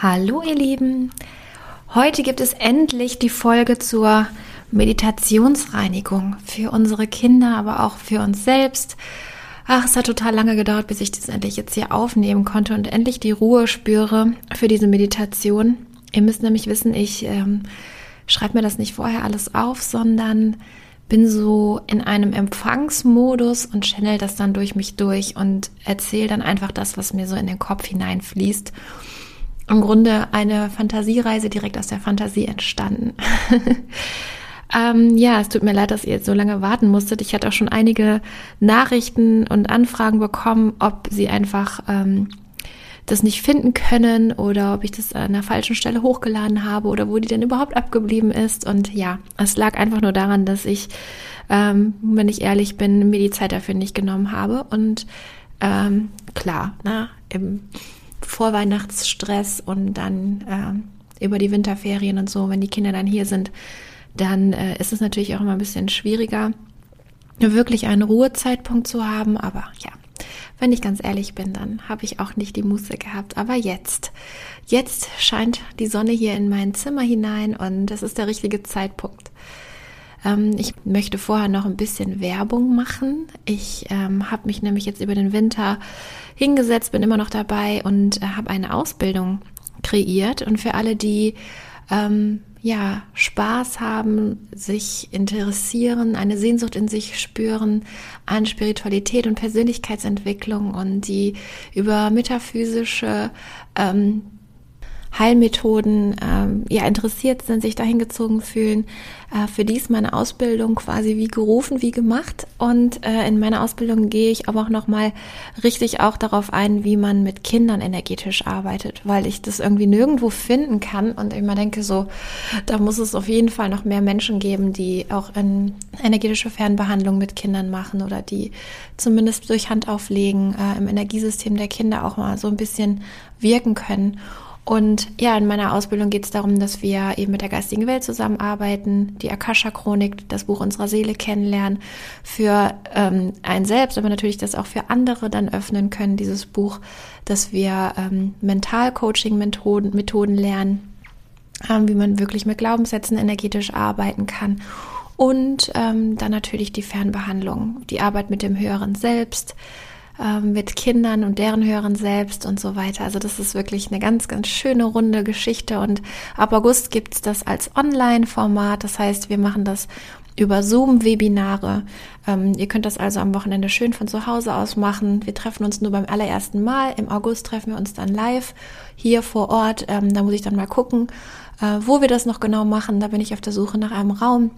Hallo ihr Lieben, heute gibt es endlich die Folge zur Meditationsreinigung für unsere Kinder, aber auch für uns selbst. Ach, es hat total lange gedauert, bis ich das endlich jetzt hier aufnehmen konnte und endlich die Ruhe spüre für diese Meditation. Ihr müsst nämlich wissen, ich ähm, schreibe mir das nicht vorher alles auf, sondern bin so in einem Empfangsmodus und channel das dann durch mich durch und erzähle dann einfach das, was mir so in den Kopf hineinfließt im Grunde eine Fantasiereise direkt aus der Fantasie entstanden. ähm, ja, es tut mir leid, dass ihr jetzt so lange warten musstet. Ich hatte auch schon einige Nachrichten und Anfragen bekommen, ob sie einfach ähm, das nicht finden können oder ob ich das an der falschen Stelle hochgeladen habe oder wo die denn überhaupt abgeblieben ist. Und ja, es lag einfach nur daran, dass ich, ähm, wenn ich ehrlich bin, mir die Zeit dafür nicht genommen habe. Und ähm, klar, na, im Vorweihnachtsstress und dann äh, über die Winterferien und so, wenn die Kinder dann hier sind, dann äh, ist es natürlich auch immer ein bisschen schwieriger, wirklich einen Ruhezeitpunkt zu haben. Aber ja, wenn ich ganz ehrlich bin, dann habe ich auch nicht die Muße gehabt. Aber jetzt, jetzt scheint die Sonne hier in mein Zimmer hinein und das ist der richtige Zeitpunkt. Ähm, ich möchte vorher noch ein bisschen Werbung machen. Ich ähm, habe mich nämlich jetzt über den Winter hingesetzt, bin immer noch dabei und äh, habe eine Ausbildung kreiert. Und für alle, die ähm, ja Spaß haben, sich interessieren, eine Sehnsucht in sich spüren an Spiritualität und Persönlichkeitsentwicklung und die über metaphysische ähm, Heilmethoden ähm, ja interessiert sind, sich dahin gezogen fühlen. Äh, für dies meine Ausbildung quasi wie gerufen, wie gemacht. Und äh, in meiner Ausbildung gehe ich aber auch nochmal richtig auch darauf ein, wie man mit Kindern energetisch arbeitet, weil ich das irgendwie nirgendwo finden kann und immer denke so, da muss es auf jeden Fall noch mehr Menschen geben, die auch in energetische Fernbehandlung mit Kindern machen oder die zumindest durch Handauflegen äh, im Energiesystem der Kinder auch mal so ein bisschen wirken können. Und ja, in meiner Ausbildung geht es darum, dass wir eben mit der geistigen Welt zusammenarbeiten, die Akasha-Chronik, das Buch unserer Seele kennenlernen, für ähm, einen selbst, aber natürlich das auch für andere dann öffnen können, dieses Buch, dass wir ähm, Mental-Coaching-Methoden Methoden lernen, ähm, wie man wirklich mit Glaubenssätzen energetisch arbeiten kann. Und ähm, dann natürlich die Fernbehandlung, die Arbeit mit dem höheren Selbst, ähm, mit Kindern und deren Hörern selbst und so weiter. Also das ist wirklich eine ganz, ganz schöne runde Geschichte. Und ab August gibt's das als Online-Format. Das heißt, wir machen das über Zoom-Webinare. Ähm, ihr könnt das also am Wochenende schön von zu Hause aus machen. Wir treffen uns nur beim allerersten Mal. Im August treffen wir uns dann live hier vor Ort. Ähm, da muss ich dann mal gucken, äh, wo wir das noch genau machen. Da bin ich auf der Suche nach einem Raum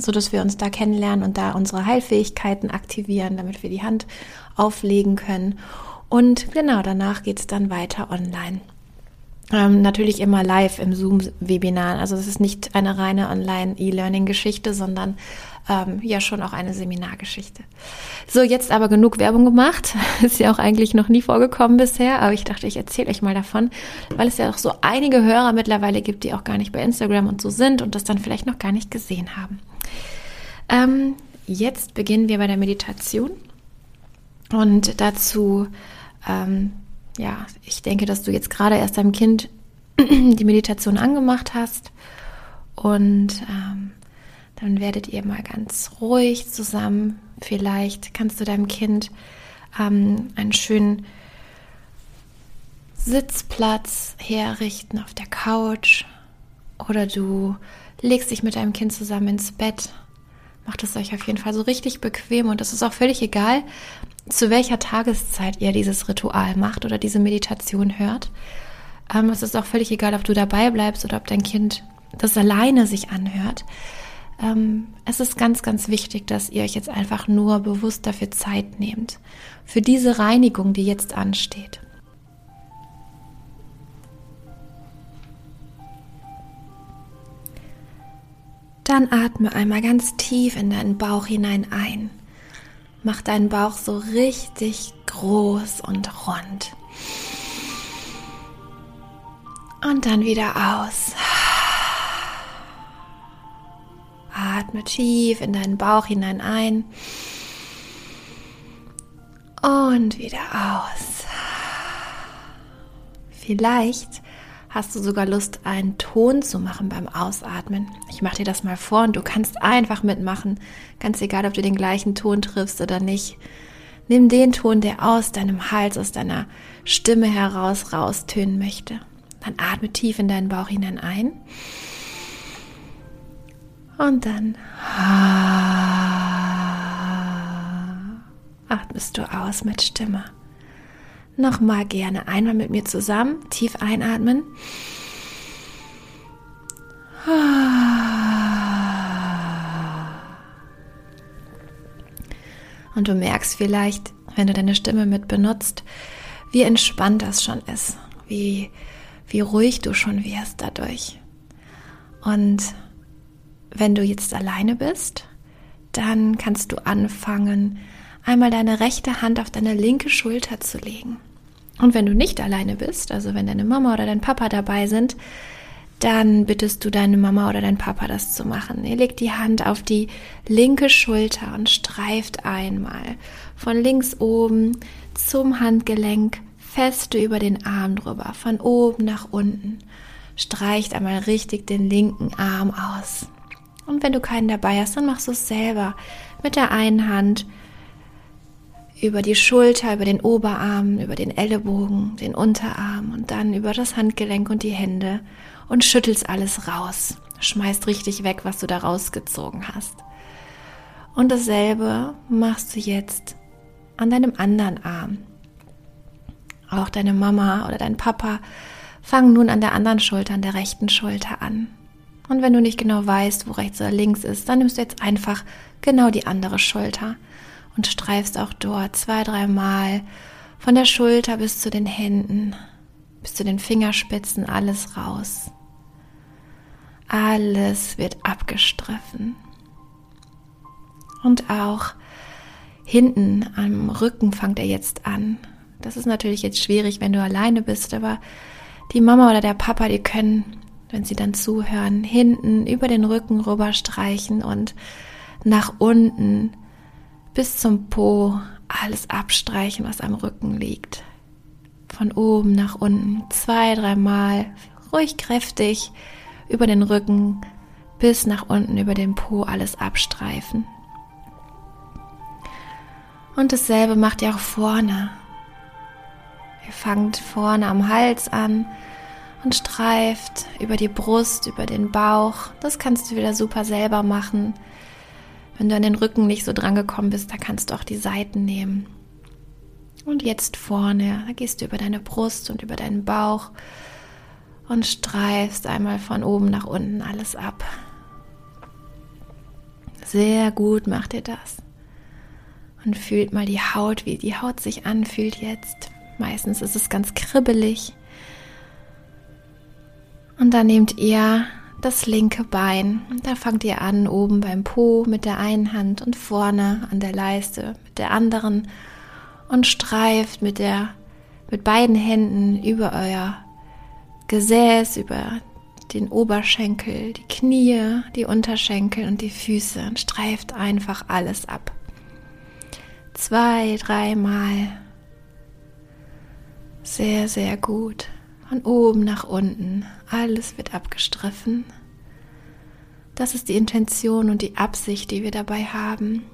so dass wir uns da kennenlernen und da unsere Heilfähigkeiten aktivieren, damit wir die Hand auflegen können. Und genau danach geht es dann weiter online. Ähm, natürlich immer live im Zoom-Webinar. Also es ist nicht eine reine Online-E-Learning-Geschichte, sondern ähm, ja schon auch eine Seminargeschichte. So, jetzt aber genug Werbung gemacht. Ist ja auch eigentlich noch nie vorgekommen bisher, aber ich dachte, ich erzähle euch mal davon, weil es ja auch so einige Hörer mittlerweile gibt, die auch gar nicht bei Instagram und so sind und das dann vielleicht noch gar nicht gesehen haben. Ähm, jetzt beginnen wir bei der Meditation. Und dazu, ähm, ja, ich denke, dass du jetzt gerade erst deinem Kind die Meditation angemacht hast. Und ähm, dann werdet ihr mal ganz ruhig zusammen. Vielleicht kannst du deinem Kind ähm, einen schönen Sitzplatz herrichten auf der Couch. Oder du legst dich mit deinem Kind zusammen ins Bett. Macht es euch auf jeden Fall so richtig bequem und es ist auch völlig egal, zu welcher Tageszeit ihr dieses Ritual macht oder diese Meditation hört. Ähm, es ist auch völlig egal, ob du dabei bleibst oder ob dein Kind das alleine sich anhört. ähm, es ist ganz, ganz wichtig, dass ihr euch jetzt einfach nur bewusst dafür Zeit nehmt. Für diese Reinigung, die jetzt ansteht. Dann atme einmal ganz tief in deinen Bauch hinein ein. Mach deinen Bauch so richtig groß und rund. Und dann wieder aus. Atme tief in deinen Bauch hinein ein. Und wieder aus. Vielleicht hast du sogar Lust, einen Ton zu machen beim Ausatmen. Ich mache dir das mal vor und du kannst einfach mitmachen. Ganz egal, ob du den gleichen Ton triffst oder nicht. Nimm den Ton, der aus deinem Hals, aus deiner Stimme heraus raustönen möchte. Dann atme tief in deinen Bauch hinein ein. Und dann atmest du aus mit Stimme. Nochmal gerne einmal mit mir zusammen, tief einatmen. Und du merkst vielleicht, wenn du deine Stimme mit benutzt, wie entspannt das schon ist, wie, wie ruhig du schon wirst dadurch. Und wenn du jetzt alleine bist, dann kannst du anfangen, einmal deine rechte Hand auf deine linke Schulter zu legen. Und wenn du nicht alleine bist, also wenn deine Mama oder dein Papa dabei sind, dann bittest du deine Mama oder dein Papa das zu machen. Ihr legt die Hand auf die linke Schulter und streift einmal von links oben zum Handgelenk fest über den Arm drüber, von oben nach unten. Streicht einmal richtig den linken Arm aus. Und wenn du keinen dabei hast, dann machst du es selber mit der einen Hand über die Schulter, über den Oberarm, über den Ellenbogen, den Unterarm und dann über das Handgelenk und die Hände und schüttelst alles raus. Schmeißt richtig weg, was du da rausgezogen hast. Und dasselbe machst du jetzt an deinem anderen Arm. Auch deine Mama oder dein Papa fangen nun an der anderen Schulter, an der rechten Schulter an. Und wenn du nicht genau weißt, wo rechts oder links ist, dann nimmst du jetzt einfach genau die andere Schulter und streifst auch dort zwei, dreimal von der Schulter bis zu den Händen, bis zu den Fingerspitzen alles raus. Alles wird abgestriffen. Und auch hinten am Rücken fängt er jetzt an. Das ist natürlich jetzt schwierig, wenn du alleine bist, aber die Mama oder der Papa, die können, wenn sie dann zuhören, hinten über den Rücken rüber streichen und nach unten bis zum Po alles abstreichen, was am Rücken liegt. Von oben nach unten zwei, dreimal, ruhig kräftig über den Rücken bis nach unten über den Po alles abstreifen. Und dasselbe macht ihr auch vorne. Ihr fangt vorne am Hals an und streift über die Brust, über den Bauch. Das kannst du wieder super selber machen. Wenn du an den Rücken nicht so dran gekommen bist, da kannst du auch die Seiten nehmen. Und jetzt vorne, da gehst du über deine Brust und über deinen Bauch und streifst einmal von oben nach unten alles ab. Sehr gut macht ihr das. Und fühlt mal die Haut, wie die Haut sich anfühlt jetzt. Meistens ist es ganz kribbelig. Und dann nehmt ihr das linke Bein. Da fangt ihr an oben beim Po mit der einen Hand und vorne an der Leiste mit der anderen und streift mit der mit beiden Händen über euer Gesäß, über den Oberschenkel, die Knie, die Unterschenkel und die Füße und streift einfach alles ab. Zwei, dreimal. Sehr, sehr gut. Von oben nach unten. Alles wird abgestriffen. Das ist die Intention und die Absicht, die wir dabei haben.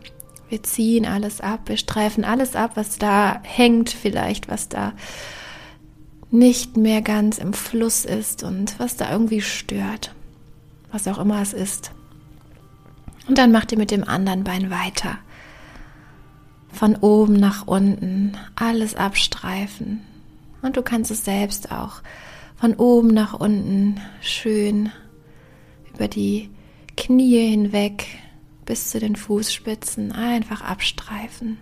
Wir ziehen alles ab, wir streifen alles ab, was da hängt vielleicht, was da nicht mehr ganz im Fluss ist und was da irgendwie stört. Was auch immer es ist. Und dann macht ihr mit dem anderen Bein weiter. Von oben nach unten alles abstreifen. Und du kannst es selbst auch von oben nach unten schön über die Knie hinweg bis zu den Fußspitzen einfach abstreifen.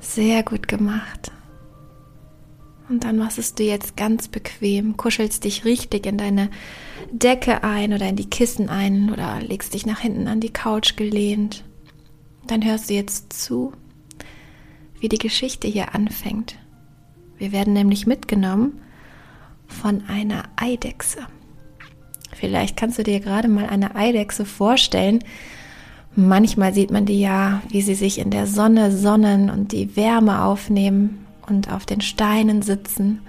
Sehr gut gemacht. Und dann machst du jetzt ganz bequem, kuschelst dich richtig in deine Decke ein oder in die Kissen ein oder legst dich nach hinten an die Couch gelehnt. Dann hörst du jetzt zu, wie die Geschichte hier anfängt. Wir werden nämlich mitgenommen von einer Eidechse. Vielleicht kannst du dir gerade mal eine Eidechse vorstellen. Manchmal sieht man die ja, wie sie sich in der Sonne sonnen und die Wärme aufnehmen und auf den Steinen sitzen.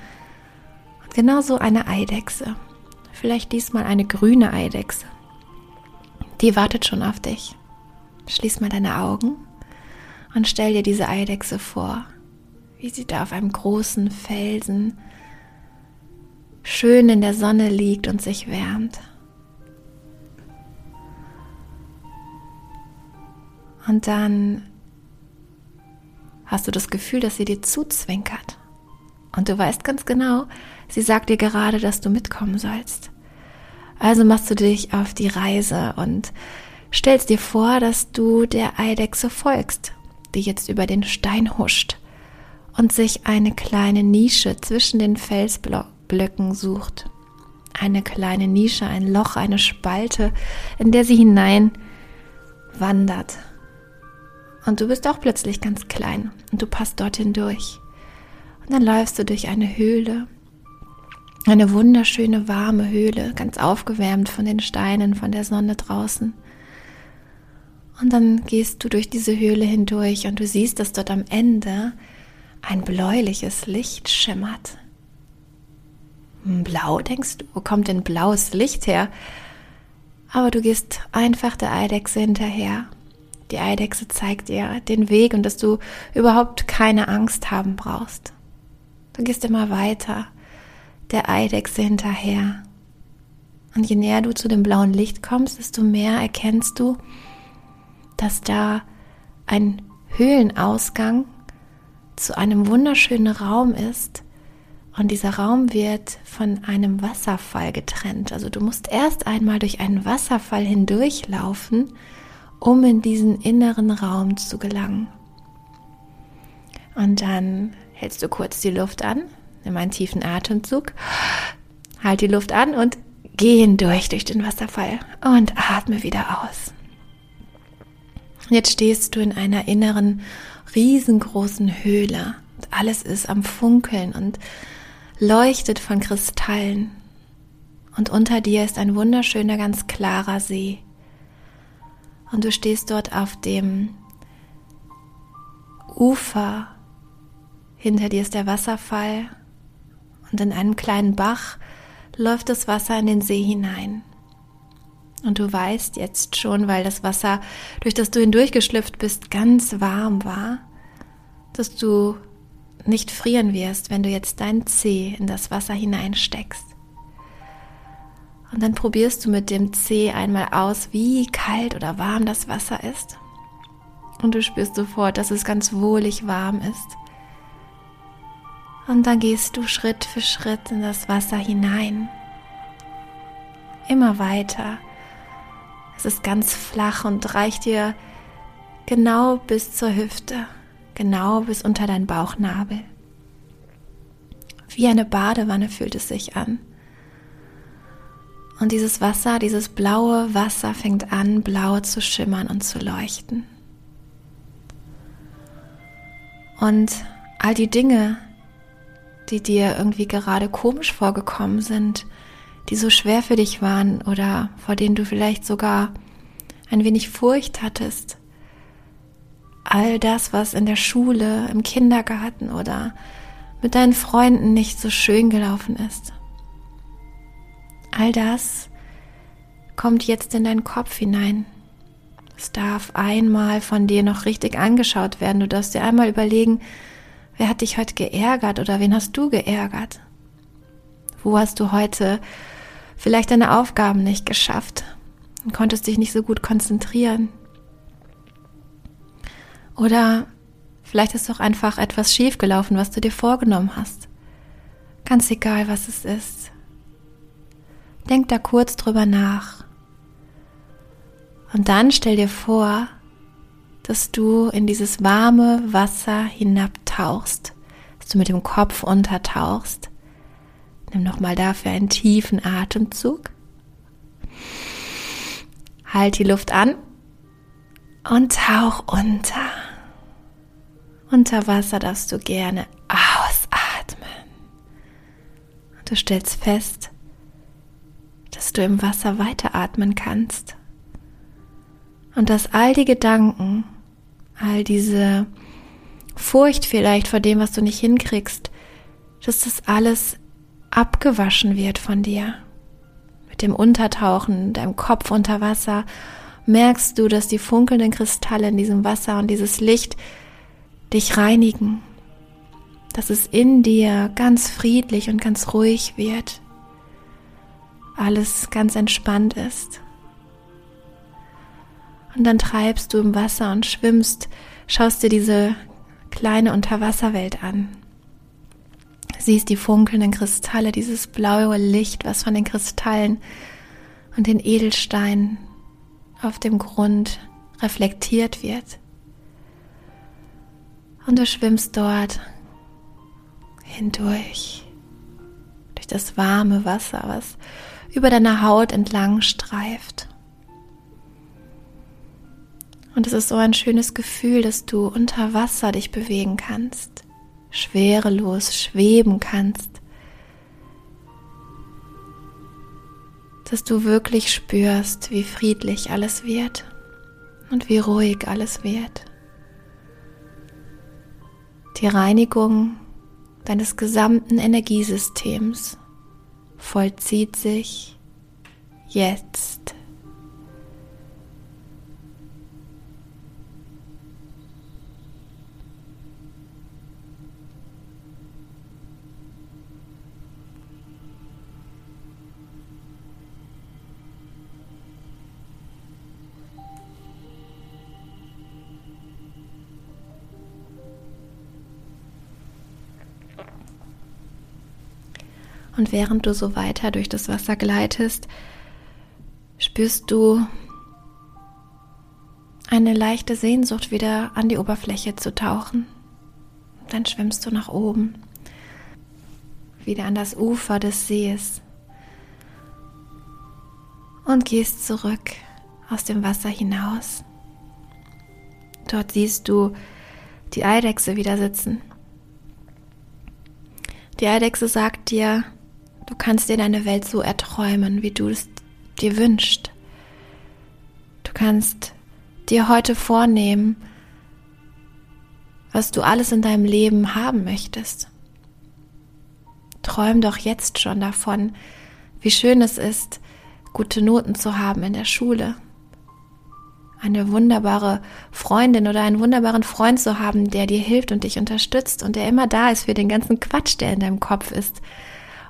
Und genauso eine Eidechse. Vielleicht diesmal eine grüne Eidechse. Die wartet schon auf dich. Schließ mal deine Augen und stell dir diese Eidechse vor, wie sie da auf einem großen Felsen schön in der Sonne liegt und sich wärmt. Und dann hast du das Gefühl, dass sie dir zuzwinkert. Und du weißt ganz genau, sie sagt dir gerade, dass du mitkommen sollst. Also machst du dich auf die Reise und stellst dir vor, dass du der Eidechse folgst, die jetzt über den Stein huscht und sich eine kleine Nische zwischen den Felsblöcken sucht. Eine kleine Nische, ein Loch, eine Spalte, in der sie hinein wandert. Und du bist auch plötzlich ganz klein und du passt dorthin durch. Und dann läufst du durch eine Höhle, eine wunderschöne warme Höhle, ganz aufgewärmt von den Steinen, von der Sonne draußen. Und dann gehst du durch diese Höhle hindurch und du siehst, dass dort am Ende ein bläuliches Licht schimmert. Blau, denkst du, wo kommt denn blaues Licht her? Aber du gehst einfach der Eidechse hinterher die Eidechse zeigt dir den Weg und dass du überhaupt keine Angst haben brauchst. Du gehst immer weiter der Eidechse hinterher. Und je näher du zu dem blauen Licht kommst, desto mehr erkennst du, dass da ein Höhlenausgang zu einem wunderschönen Raum ist. Und dieser Raum wird von einem Wasserfall getrennt. Also du musst erst einmal durch einen Wasserfall hindurchlaufen, um in diesen inneren Raum zu gelangen. Und dann hältst du kurz die Luft an, nimm einen tiefen Atemzug, halt die Luft an und geh hindurch durch den Wasserfall und atme wieder aus. Jetzt stehst du in einer inneren, riesengroßen Höhle. Alles ist am Funkeln und leuchtet von Kristallen. Und unter dir ist ein wunderschöner, ganz klarer See und du stehst dort auf dem Ufer. Hinter dir ist der Wasserfall und in einem kleinen Bach läuft das Wasser in den See hinein. Und du weißt jetzt schon, weil das Wasser, durch das du hindurchgeschlüpft bist, ganz warm war, dass du nicht frieren wirst, wenn du jetzt dein Zeh in das Wasser hineinsteckst. Und dann probierst du mit dem Zeh einmal aus, wie kalt oder warm das Wasser ist. Und du spürst sofort, dass es ganz wohlig warm ist. Und dann gehst du Schritt für Schritt in das Wasser hinein. Immer weiter. Es ist ganz flach und reicht dir genau bis zur Hüfte, genau bis unter dein Bauchnabel. Wie eine Badewanne fühlt es sich an. Und dieses Wasser, dieses blaue Wasser fängt an, blau zu schimmern und zu leuchten. Und all die Dinge, die dir irgendwie gerade komisch vorgekommen sind, die so schwer für dich waren oder vor denen du vielleicht sogar ein wenig Furcht hattest, all das, was in der Schule, im Kindergarten oder mit deinen Freunden nicht so schön gelaufen ist, All das kommt jetzt in deinen Kopf hinein. Es darf einmal von dir noch richtig angeschaut werden. Du darfst dir einmal überlegen, wer hat dich heute geärgert oder wen hast du geärgert? Wo hast du heute vielleicht deine Aufgaben nicht geschafft und konntest dich nicht so gut konzentrieren? Oder vielleicht ist doch einfach etwas schiefgelaufen, was du dir vorgenommen hast. Ganz egal, was es ist. Denk da kurz drüber nach Und dann stell dir vor, dass du in dieses warme Wasser hinabtauchst, dass du mit dem Kopf untertauchst. Nimm nochmal dafür einen tiefen Atemzug. Halt die Luft an und tauch unter. Unter Wasser darfst du gerne ausatmen. Und du stellst fest, dass du im Wasser weiteratmen kannst. Und dass all die Gedanken, all diese Furcht vielleicht vor dem, was du nicht hinkriegst, dass das alles abgewaschen wird von dir. Mit dem Untertauchen, deinem Kopf unter Wasser, merkst du, dass die funkelnden Kristalle in diesem Wasser und dieses Licht dich reinigen, dass es in dir ganz friedlich und ganz ruhig wird, alles ganz entspannt ist. Und dann treibst du im Wasser und schwimmst, schaust dir diese kleine Unterwasserwelt an. Siehst die funkelnden Kristalle, dieses blaue Licht, was von den Kristallen und den Edelsteinen auf dem Grund reflektiert wird. Und du schwimmst dort hindurch, durch das warme Wasser, was über deiner Haut entlang streift. Und es ist so ein schönes Gefühl, dass du unter Wasser dich bewegen kannst, schwerelos schweben kannst, dass du wirklich spürst, wie friedlich alles wird und wie ruhig alles wird. Die Reinigung deines gesamten Energiesystems vollzieht sich jetzt. Und während du so weiter durch das Wasser gleitest, spürst du eine leichte Sehnsucht, wieder an die Oberfläche zu tauchen. Dann schwimmst du nach oben, wieder an das Ufer des Sees und gehst zurück aus dem Wasser hinaus. Dort siehst du die Eidechse wieder sitzen. Die Eidechse sagt dir, Du kannst dir deine Welt so erträumen, wie du es dir wünschst. Du kannst dir heute vornehmen, was du alles in deinem Leben haben möchtest. Träum doch jetzt schon davon, wie schön es ist, gute Noten zu haben in der Schule. Eine wunderbare Freundin oder einen wunderbaren Freund zu haben, der dir hilft und dich unterstützt und der immer da ist für den ganzen Quatsch, der in deinem Kopf ist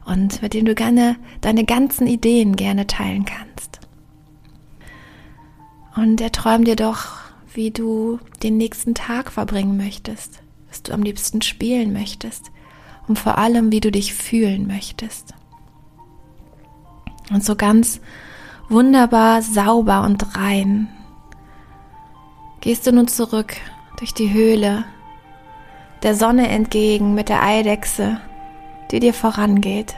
und mit dem du gerne deine ganzen Ideen gerne teilen kannst. Und er träumt dir doch, wie du den nächsten Tag verbringen möchtest, was du am liebsten spielen möchtest und vor allem, wie du dich fühlen möchtest. Und so ganz wunderbar, sauber und rein gehst du nun zurück durch die Höhle, der Sonne entgegen mit der Eidechse die dir vorangeht.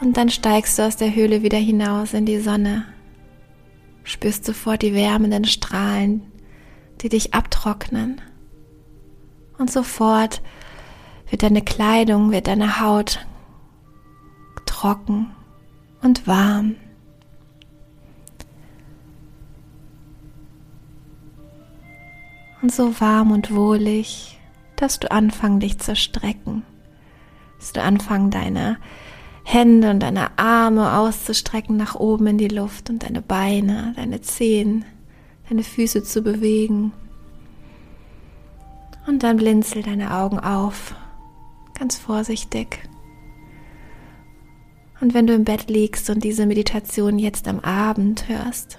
Und dann steigst du aus der Höhle wieder hinaus in die Sonne, spürst sofort die wärmenden Strahlen, die dich abtrocknen. Und sofort wird deine Kleidung, wird deine Haut trocken und warm. Und so warm und wohlig dass du anfangen, dich zu strecken. Dass du anfangen, deine Hände und deine Arme auszustrecken nach oben in die Luft und deine Beine, deine Zehen, deine Füße zu bewegen. Und dann blinzel deine Augen auf, ganz vorsichtig. Und wenn du im Bett liegst und diese Meditation jetzt am Abend hörst,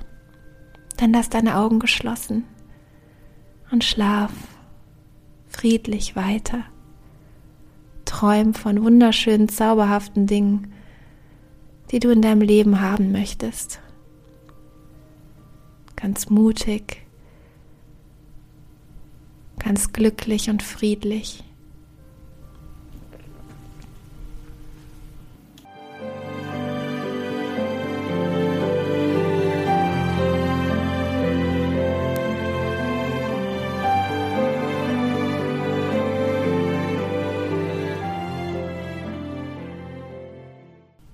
dann lass deine Augen geschlossen und schlaf friedlich weiter. Träum von wunderschönen, zauberhaften Dingen, die du in deinem Leben haben möchtest. Ganz mutig, ganz glücklich und friedlich.